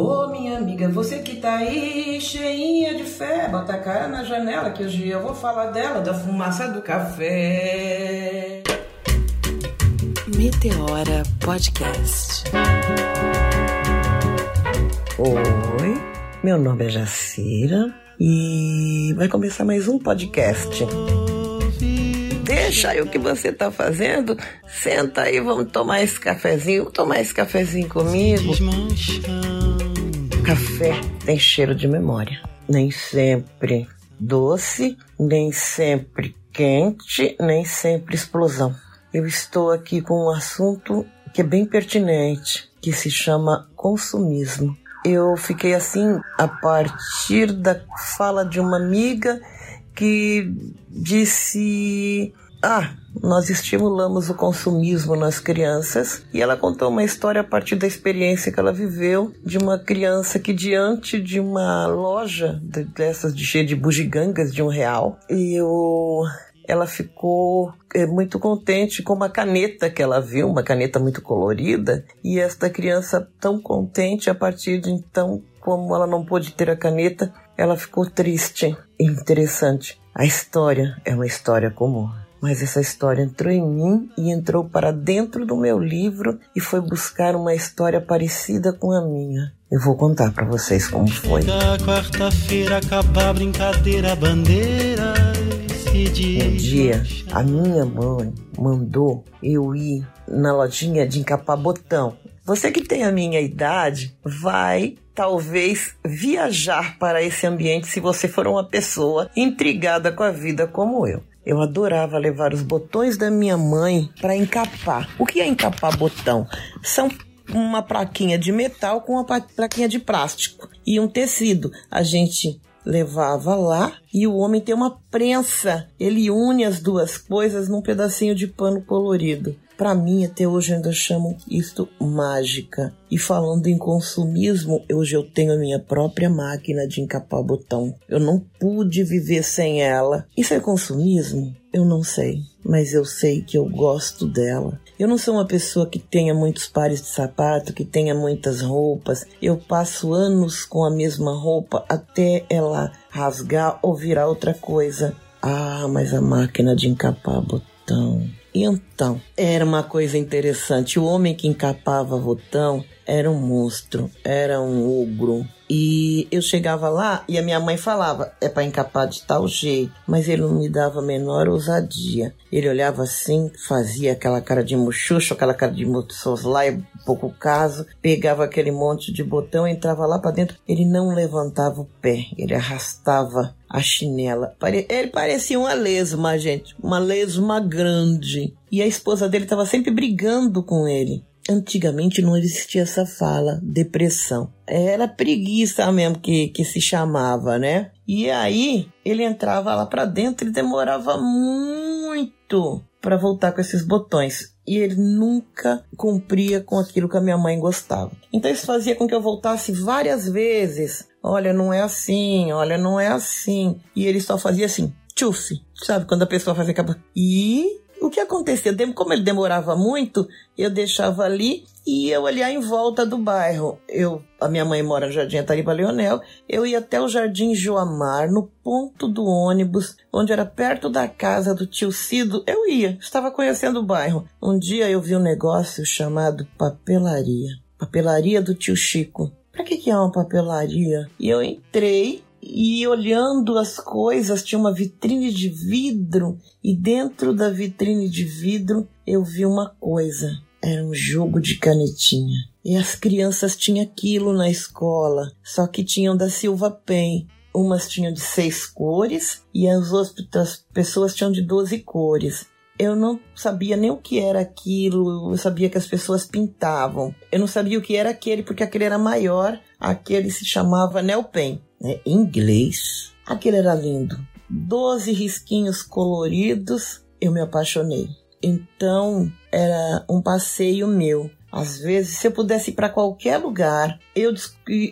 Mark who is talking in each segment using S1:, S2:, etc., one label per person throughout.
S1: Ô minha amiga, você que tá aí cheinha de fé, bota a cara na janela que hoje eu vou falar dela, da fumaça do café.
S2: Meteora Podcast.
S3: Oi, meu nome é Jacira e vai começar mais um podcast. Deixa aí o que você tá fazendo, senta aí, vamos tomar esse cafezinho, vamos tomar esse cafezinho comigo. Café tem cheiro de memória, nem sempre doce, nem sempre quente, nem sempre explosão. Eu estou aqui com um assunto que é bem pertinente, que se chama consumismo. Eu fiquei assim a partir da fala de uma amiga que disse: Ah, nós estimulamos o consumismo nas crianças. E ela contou uma história a partir da experiência que ela viveu de uma criança que, diante de uma loja dessas de cheia de bugigangas de um real, e eu ela ficou é, muito contente com uma caneta que ela viu, uma caneta muito colorida, e esta criança tão contente a partir de então, como ela não pôde ter a caneta, ela ficou triste. Interessante. A história é uma história comum. Mas essa história entrou em mim e entrou para dentro do meu livro e foi buscar uma história parecida com a minha. Eu vou contar para vocês como foi.
S4: quarta-feira acabar brincadeira, bandeira
S3: um dia, a minha mãe mandou eu ir na lojinha de encapar botão. Você que tem a minha idade vai talvez viajar para esse ambiente se você for uma pessoa intrigada com a vida como eu. Eu adorava levar os botões da minha mãe para encapar. O que é encapar botão? São uma plaquinha de metal com uma plaquinha de plástico e um tecido. A gente levava lá e o homem tem uma prensa. Ele une as duas coisas num pedacinho de pano colorido. Para mim, até hoje ainda chamam isto mágica. E falando em consumismo, hoje eu tenho a minha própria máquina de encapar botão. Eu não pude viver sem ela. Isso é consumismo? Eu não sei, mas eu sei que eu gosto dela. Eu não sou uma pessoa que tenha muitos pares de sapato, que tenha muitas roupas. Eu passo anos com a mesma roupa até ela rasgar ou virar outra coisa. Ah, mas a máquina de encapar botão. Então, era uma coisa interessante. O homem que encapava botão era um monstro, era um ogro, e eu chegava lá e a minha mãe falava, é para encapar de tal jeito, mas ele não me dava a menor ousadia. Ele olhava assim, fazia aquela cara de muxuxo, aquela cara de soslaio, pouco caso, pegava aquele monte de botão, entrava lá para dentro, ele não levantava o pé, ele arrastava a chinela. Ele parecia uma lesma, gente, uma lesma grande. E a esposa dele estava sempre brigando com ele. Antigamente não existia essa fala, depressão. Era preguiça mesmo que, que se chamava, né? E aí ele entrava lá para dentro e demorava muito para voltar com esses botões. E ele nunca cumpria com aquilo que a minha mãe gostava. Então isso fazia com que eu voltasse várias vezes. Olha, não é assim, olha, não é assim. E ele só fazia assim, tchuf. Sabe, quando a pessoa fazia. E o que acontecia? Como ele demorava muito, eu deixava ali e ia olhar em volta do bairro. Eu, a minha mãe mora no Jardim Atariba Leonel, eu ia até o Jardim Joamar, no ponto do ônibus, onde era perto da casa do tio Cido. Eu ia, estava conhecendo o bairro. Um dia eu vi um negócio chamado papelaria. Papelaria do tio Chico. Para que, que é uma papelaria? E eu entrei e olhando as coisas, tinha uma vitrine de vidro e dentro da vitrine de vidro eu vi uma coisa. Era um jogo de canetinha. E as crianças tinham aquilo na escola, só que tinham da Silva Pen. Umas tinham de seis cores e as outras pessoas tinham de doze cores. Eu não sabia nem o que era aquilo, eu sabia que as pessoas pintavam. Eu não sabia o que era aquele, porque aquele era maior, aquele se chamava Nel Pen né, em inglês. Aquele era lindo. Doze risquinhos coloridos, eu me apaixonei. Então era um passeio meu. Às vezes, se eu pudesse ir para qualquer lugar, eu,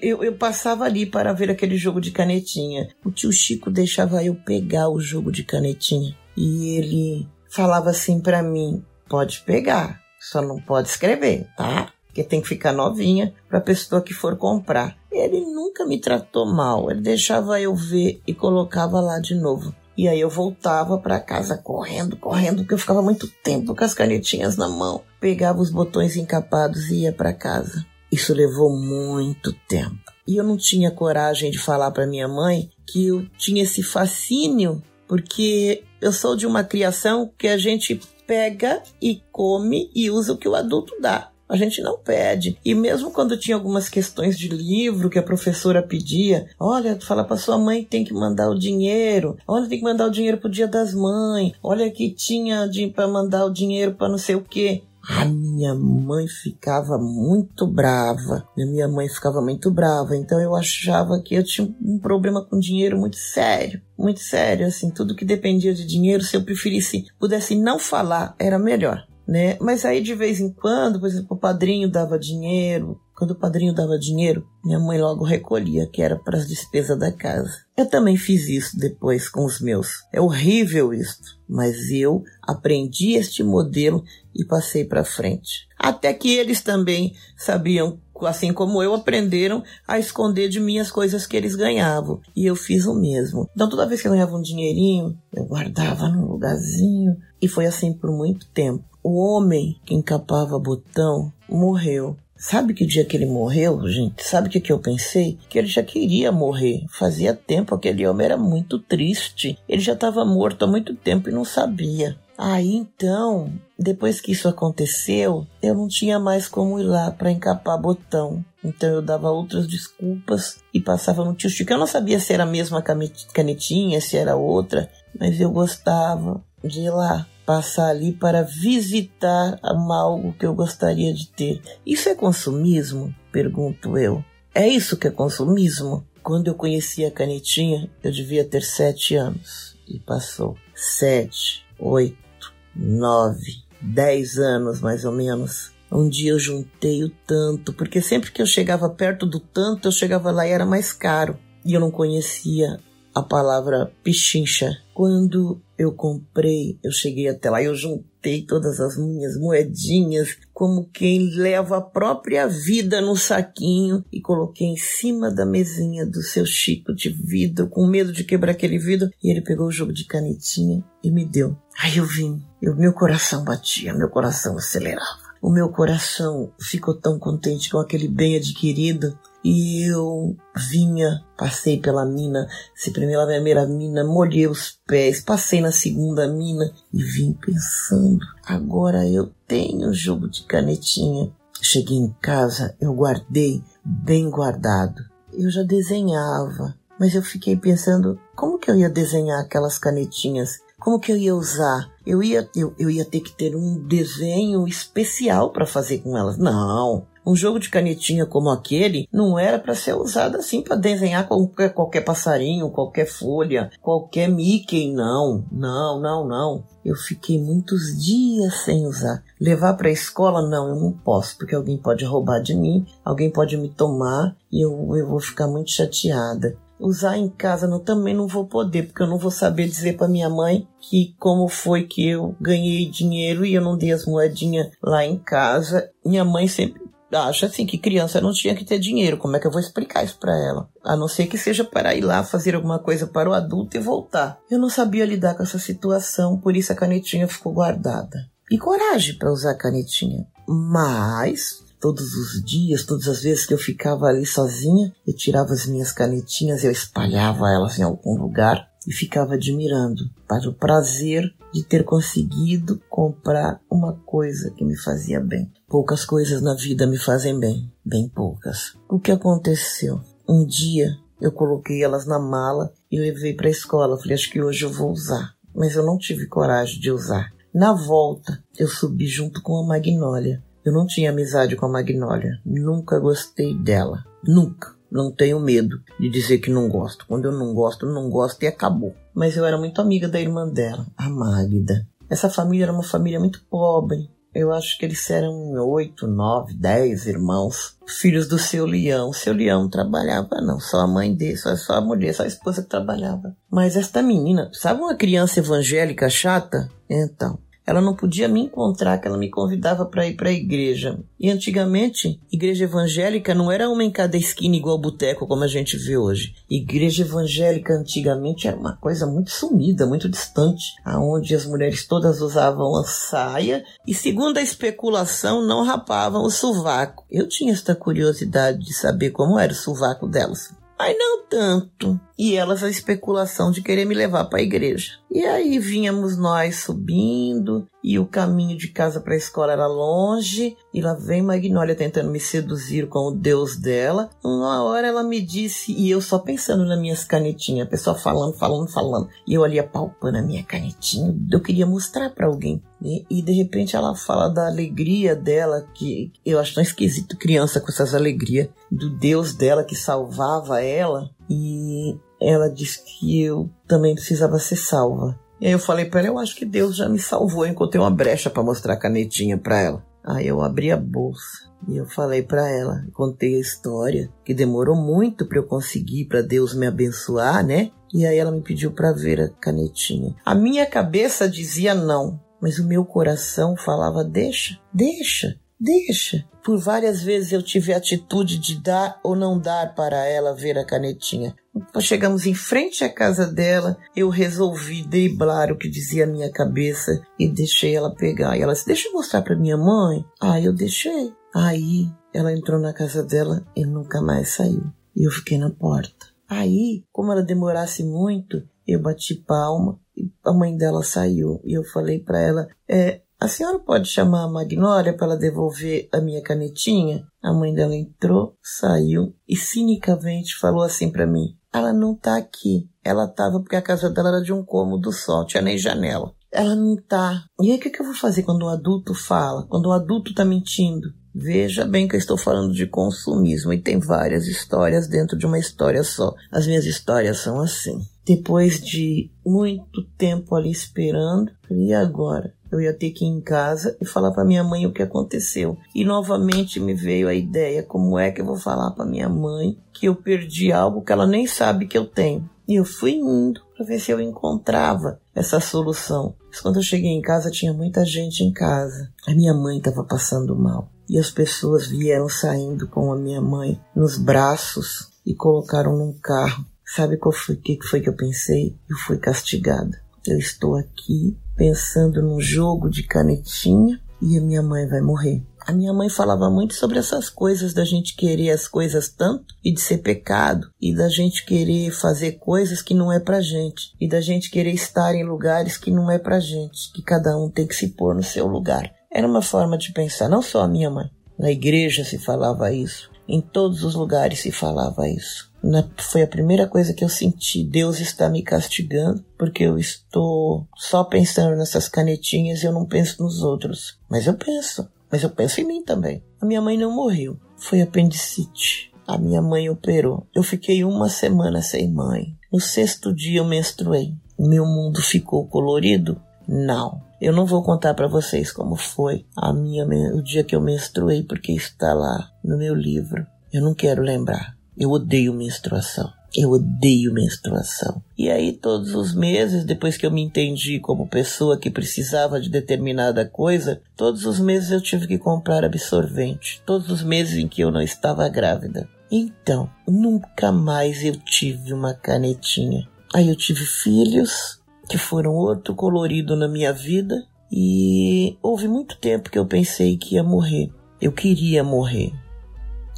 S3: eu, eu, passava ali para ver aquele jogo de canetinha. O tio Chico deixava eu pegar o jogo de canetinha. E ele falava assim para mim: pode pegar, só não pode escrever, tá? Que tem que ficar novinha para a pessoa que for comprar. Ele nunca me tratou mal, ele deixava eu ver e colocava lá de novo. E aí eu voltava para casa correndo, correndo, porque eu ficava muito tempo com as canetinhas na mão. Pegava os botões encapados e ia para casa. Isso levou muito tempo. E eu não tinha coragem de falar para minha mãe que eu tinha esse fascínio, porque eu sou de uma criação que a gente pega e come e usa o que o adulto dá. A gente não pede. E mesmo quando tinha algumas questões de livro que a professora pedia, olha, fala para sua mãe que tem que mandar o dinheiro, olha, tem que mandar o dinheiro pro Dia das Mães, olha que tinha para mandar o dinheiro para não sei o quê. A minha mãe ficava muito brava. Minha mãe ficava muito brava. Então eu achava que eu tinha um problema com dinheiro muito sério. Muito sério, assim, tudo que dependia de dinheiro, se eu preferisse, pudesse não falar, era melhor né? Mas aí de vez em quando, por exemplo, o padrinho dava dinheiro. Quando o padrinho dava dinheiro, minha mãe logo recolhia, que era para as despesas da casa. Eu também fiz isso depois com os meus. É horrível isso, mas eu aprendi este modelo e passei para frente. Até que eles também sabiam assim como eu, aprenderam a esconder de mim as coisas que eles ganhavam. E eu fiz o mesmo. Então, toda vez que eu ganhava um dinheirinho, eu guardava num lugarzinho. E foi assim por muito tempo. O homem que encapava botão morreu. Sabe que dia que ele morreu, gente, sabe o que, que eu pensei? Que ele já queria morrer. Fazia tempo, aquele homem era muito triste. Ele já estava morto há muito tempo e não sabia. Aí então, depois que isso aconteceu, eu não tinha mais como ir lá para encapar botão. Então eu dava outras desculpas e passava no tio Chico. Eu não sabia se era a mesma canetinha, se era outra, mas eu gostava de ir lá passar ali para visitar algo que eu gostaria de ter. Isso é consumismo? Pergunto eu. É isso que é consumismo? Quando eu conheci a canetinha, eu devia ter sete anos. E passou sete, oito, nove, dez anos mais ou menos. Um dia eu juntei o tanto, porque sempre que eu chegava perto do tanto, eu chegava lá e era mais caro. E eu não conhecia a palavra pichincha. Quando eu comprei, eu cheguei até lá, eu juntei todas as minhas moedinhas, como quem leva a própria vida no saquinho, e coloquei em cima da mesinha do seu Chico de vidro, com medo de quebrar aquele vidro, e ele pegou o jogo de canetinha e me deu. Aí eu vim, eu, meu coração batia, meu coração acelerava. O meu coração ficou tão contente com aquele bem adquirido e eu vinha, passei pela mina, se primeiro a primeira mina, molhei os pés, passei na segunda mina e vim pensando, agora eu tenho jogo de canetinha. Cheguei em casa, eu guardei bem guardado. Eu já desenhava, mas eu fiquei pensando como que eu ia desenhar aquelas canetinhas como que eu ia usar? Eu ia, eu, eu ia ter que ter um desenho especial para fazer com elas. Não, um jogo de canetinha como aquele não era para ser usado assim para desenhar qualquer, qualquer passarinho, qualquer folha, qualquer Mickey. Não, não, não, não. Eu fiquei muitos dias sem usar. Levar para a escola, não, eu não posso, porque alguém pode roubar de mim, alguém pode me tomar e eu, eu vou ficar muito chateada usar em casa não, também não vou poder, porque eu não vou saber dizer para minha mãe que como foi que eu ganhei dinheiro e eu não dei as moedinhas lá em casa. Minha mãe sempre acha assim que criança não tinha que ter dinheiro. Como é que eu vou explicar isso para ela? A não ser que seja para ir lá fazer alguma coisa para o adulto e voltar. Eu não sabia lidar com essa situação, por isso a canetinha ficou guardada. E coragem para usar a canetinha. Mas todos os dias, todas as vezes que eu ficava ali sozinha, eu tirava as minhas canetinhas, eu espalhava elas em algum lugar e ficava admirando para o prazer de ter conseguido comprar uma coisa que me fazia bem. Poucas coisas na vida me fazem bem, bem poucas. O que aconteceu? Um dia eu coloquei elas na mala e levei para a escola. Falei, acho que hoje eu vou usar. Mas eu não tive coragem de usar. Na volta, eu subi junto com a Magnólia. Eu não tinha amizade com a Magnólia. Nunca gostei dela. Nunca. Não tenho medo de dizer que não gosto. Quando eu não gosto, não gosto e acabou. Mas eu era muito amiga da irmã dela, a Magda. Essa família era uma família muito pobre. Eu acho que eles eram oito, nove, dez irmãos, filhos do seu Leão. Seu Leão trabalhava, não, só a mãe dele, só, só a mulher, só a esposa que trabalhava. Mas esta menina, sabe uma criança evangélica chata? Então, ela não podia me encontrar, que ela me convidava para ir para a igreja. E antigamente, igreja evangélica não era uma em cada esquina igual boteco como a gente vê hoje. Igreja evangélica antigamente era uma coisa muito sumida, muito distante, aonde as mulheres todas usavam a saia e, segundo a especulação, não rapavam o sovaco. Eu tinha esta curiosidade de saber como era o sovaco delas. Mas não tanto. E elas a especulação de querer me levar para a igreja. E aí vínhamos nós subindo, e o caminho de casa para a escola era longe, e lá vem Magnólia tentando me seduzir com o Deus dela. Uma hora ela me disse, e eu só pensando nas minhas canetinhas, a pessoa falando, falando, falando, e eu ali apalpando a minha canetinha, eu queria mostrar para alguém. E, e, de repente ela fala da alegria dela, que eu acho tão esquisito criança com essas alegrias, do Deus dela que salvava ela, e ela disse que eu também precisava ser salva. E aí eu falei para ela, eu acho que Deus já me salvou. Eu encontrei uma brecha para mostrar a canetinha para ela. Aí eu abri a bolsa e eu falei para ela, contei a história, que demorou muito para eu conseguir, para Deus me abençoar, né? E aí ela me pediu para ver a canetinha. A minha cabeça dizia não, mas o meu coração falava deixa, deixa, deixa. Por várias vezes eu tive a atitude de dar ou não dar para ela ver a canetinha. Quando chegamos em frente à casa dela, eu resolvi driblar o que dizia a minha cabeça e deixei ela pegar. E ela disse: Deixa eu mostrar para minha mãe. Aí eu deixei. Aí ela entrou na casa dela e nunca mais saiu. E eu fiquei na porta. Aí, como ela demorasse muito, eu bati palma e a mãe dela saiu. E eu falei para ela: é, a senhora pode chamar a Magnólia para devolver a minha canetinha? A mãe dela entrou, saiu e cinicamente falou assim para mim: Ela não tá aqui. Ela tava porque a casa dela era de um cômodo só, tinha nem janela. Ela não tá. E aí o que, que eu vou fazer quando um adulto fala? Quando um adulto tá mentindo? Veja bem que eu estou falando de consumismo e tem várias histórias dentro de uma história só. As minhas histórias são assim. Depois de muito tempo ali esperando, e agora? Eu ia ter que ir em casa e falar para minha mãe o que aconteceu. E novamente me veio a ideia: como é que eu vou falar para minha mãe que eu perdi algo que ela nem sabe que eu tenho? E eu fui indo para ver se eu encontrava essa solução. Mas quando eu cheguei em casa, tinha muita gente em casa. A minha mãe estava passando mal. E as pessoas vieram saindo com a minha mãe nos braços e colocaram num carro. Sabe foi que foi que eu pensei? Eu fui castigada. Eu estou aqui pensando num jogo de canetinha e a minha mãe vai morrer. A minha mãe falava muito sobre essas coisas da gente querer as coisas tanto e de ser pecado e da gente querer fazer coisas que não é pra gente e da gente querer estar em lugares que não é pra gente, que cada um tem que se pôr no seu lugar. Era uma forma de pensar, não só a minha mãe. Na igreja se falava isso, em todos os lugares se falava isso. Na, foi a primeira coisa que eu senti. Deus está me castigando porque eu estou só pensando nessas canetinhas e eu não penso nos outros. Mas eu penso. Mas eu penso em mim também. A minha mãe não morreu. Foi apendicite. A minha mãe operou. Eu fiquei uma semana sem mãe. No sexto dia eu menstruei. Meu mundo ficou colorido? Não. Eu não vou contar para vocês como foi a minha o dia que eu menstruei porque está lá no meu livro. Eu não quero lembrar. Eu odeio menstruação. Eu odeio menstruação. E aí, todos os meses, depois que eu me entendi como pessoa que precisava de determinada coisa, todos os meses eu tive que comprar absorvente. Todos os meses em que eu não estava grávida. Então, nunca mais eu tive uma canetinha. Aí eu tive filhos, que foram outro colorido na minha vida, e houve muito tempo que eu pensei que ia morrer. Eu queria morrer.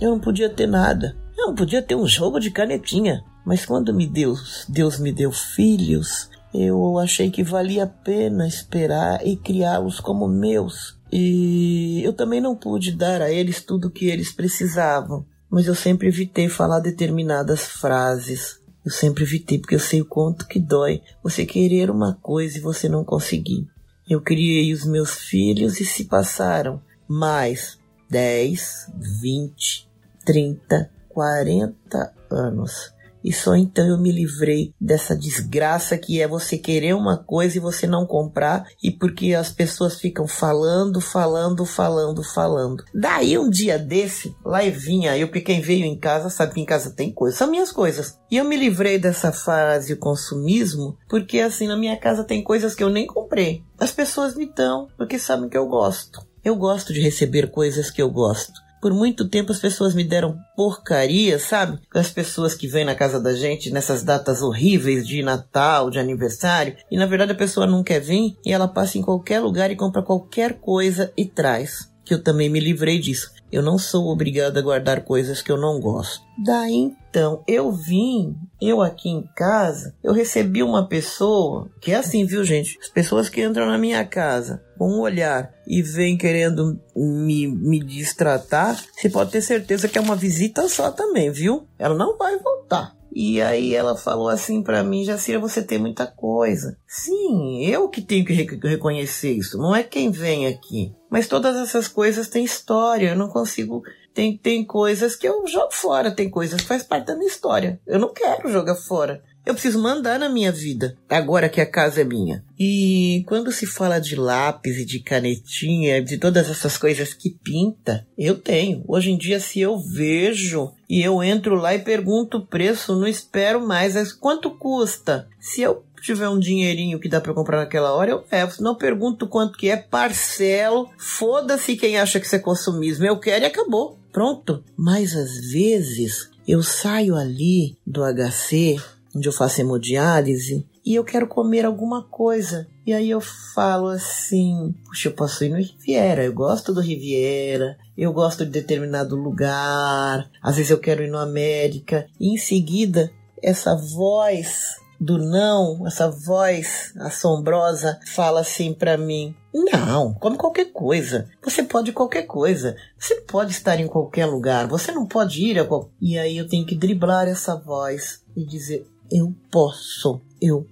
S3: Eu não podia ter nada. Não, podia ter um jogo de canetinha. Mas quando me deu, Deus me deu filhos, eu achei que valia a pena esperar e criá-los como meus. E eu também não pude dar a eles tudo o que eles precisavam. Mas eu sempre evitei falar determinadas frases. Eu sempre evitei porque eu sei o quanto que dói você querer uma coisa e você não conseguir. Eu criei os meus filhos e se passaram mais 10, 20, 30, 40 anos. E só então eu me livrei dessa desgraça que é você querer uma coisa e você não comprar e porque as pessoas ficam falando, falando, falando, falando. Daí um dia desse, lá e vinha eu, porque quem veio em casa sabe que em casa tem coisas, são minhas coisas. E eu me livrei dessa fase consumismo porque assim na minha casa tem coisas que eu nem comprei. As pessoas me dão porque sabem que eu gosto. Eu gosto de receber coisas que eu gosto. Por muito tempo as pessoas me deram porcaria, sabe? As pessoas que vêm na casa da gente nessas datas horríveis de Natal, de aniversário, e na verdade a pessoa não quer vir e ela passa em qualquer lugar e compra qualquer coisa e traz. Que eu também me livrei disso. Eu não sou obrigado a guardar coisas que eu não gosto. Daí então, eu vim, eu aqui em casa, eu recebi uma pessoa, que é assim, viu, gente? As pessoas que entram na minha casa com um olhar e vêm querendo me, me distratar, você pode ter certeza que é uma visita só também, viu? Ela não vai voltar. E aí ela falou assim para mim, Jacira, você tem muita coisa. Sim, eu que tenho que reconhecer isso, não é quem vem aqui. Mas todas essas coisas têm história, eu não consigo tem, tem coisas que eu jogo fora, tem coisas que faz parte da minha história. Eu não quero jogar fora. Eu preciso mandar na minha vida, agora que a casa é minha. E quando se fala de lápis e de canetinha, de todas essas coisas que pinta, eu tenho. Hoje em dia, se eu vejo e eu entro lá e pergunto o preço, não espero mais. Mas quanto custa? Se eu tiver um dinheirinho que dá para comprar naquela hora, eu levo. Não pergunto quanto que é, parcelo. Foda-se quem acha que isso é consumismo. Eu quero e acabou. Pronto. Mas às vezes eu saio ali do HC onde eu faço hemodiálise, e eu quero comer alguma coisa. E aí eu falo assim: puxa, eu posso ir no Riviera, eu gosto do Riviera, eu gosto de determinado lugar, às vezes eu quero ir no América. E em seguida, essa voz do não, essa voz assombrosa fala assim para mim: não, come qualquer coisa. Você pode qualquer coisa. Você pode estar em qualquer lugar. Você não pode ir a. E aí eu tenho que driblar essa voz e dizer: eu posso, eu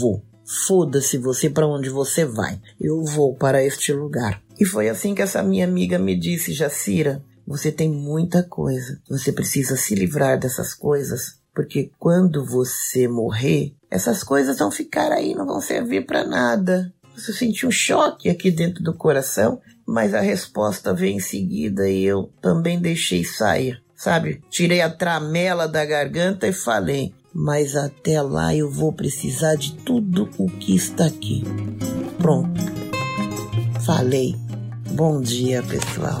S3: vou. Foda-se você para onde você vai. Eu vou para este lugar. E foi assim que essa minha amiga me disse, Jacira, você tem muita coisa. Você precisa se livrar dessas coisas, porque quando você morrer, essas coisas vão ficar aí, não vão servir para nada. Você sentiu um choque aqui dentro do coração, mas a resposta veio em seguida e eu também deixei sair. Sabe, tirei a tramela da garganta e falei: mas até lá eu vou precisar de tudo o que está aqui. Pronto. Falei. Bom dia, pessoal.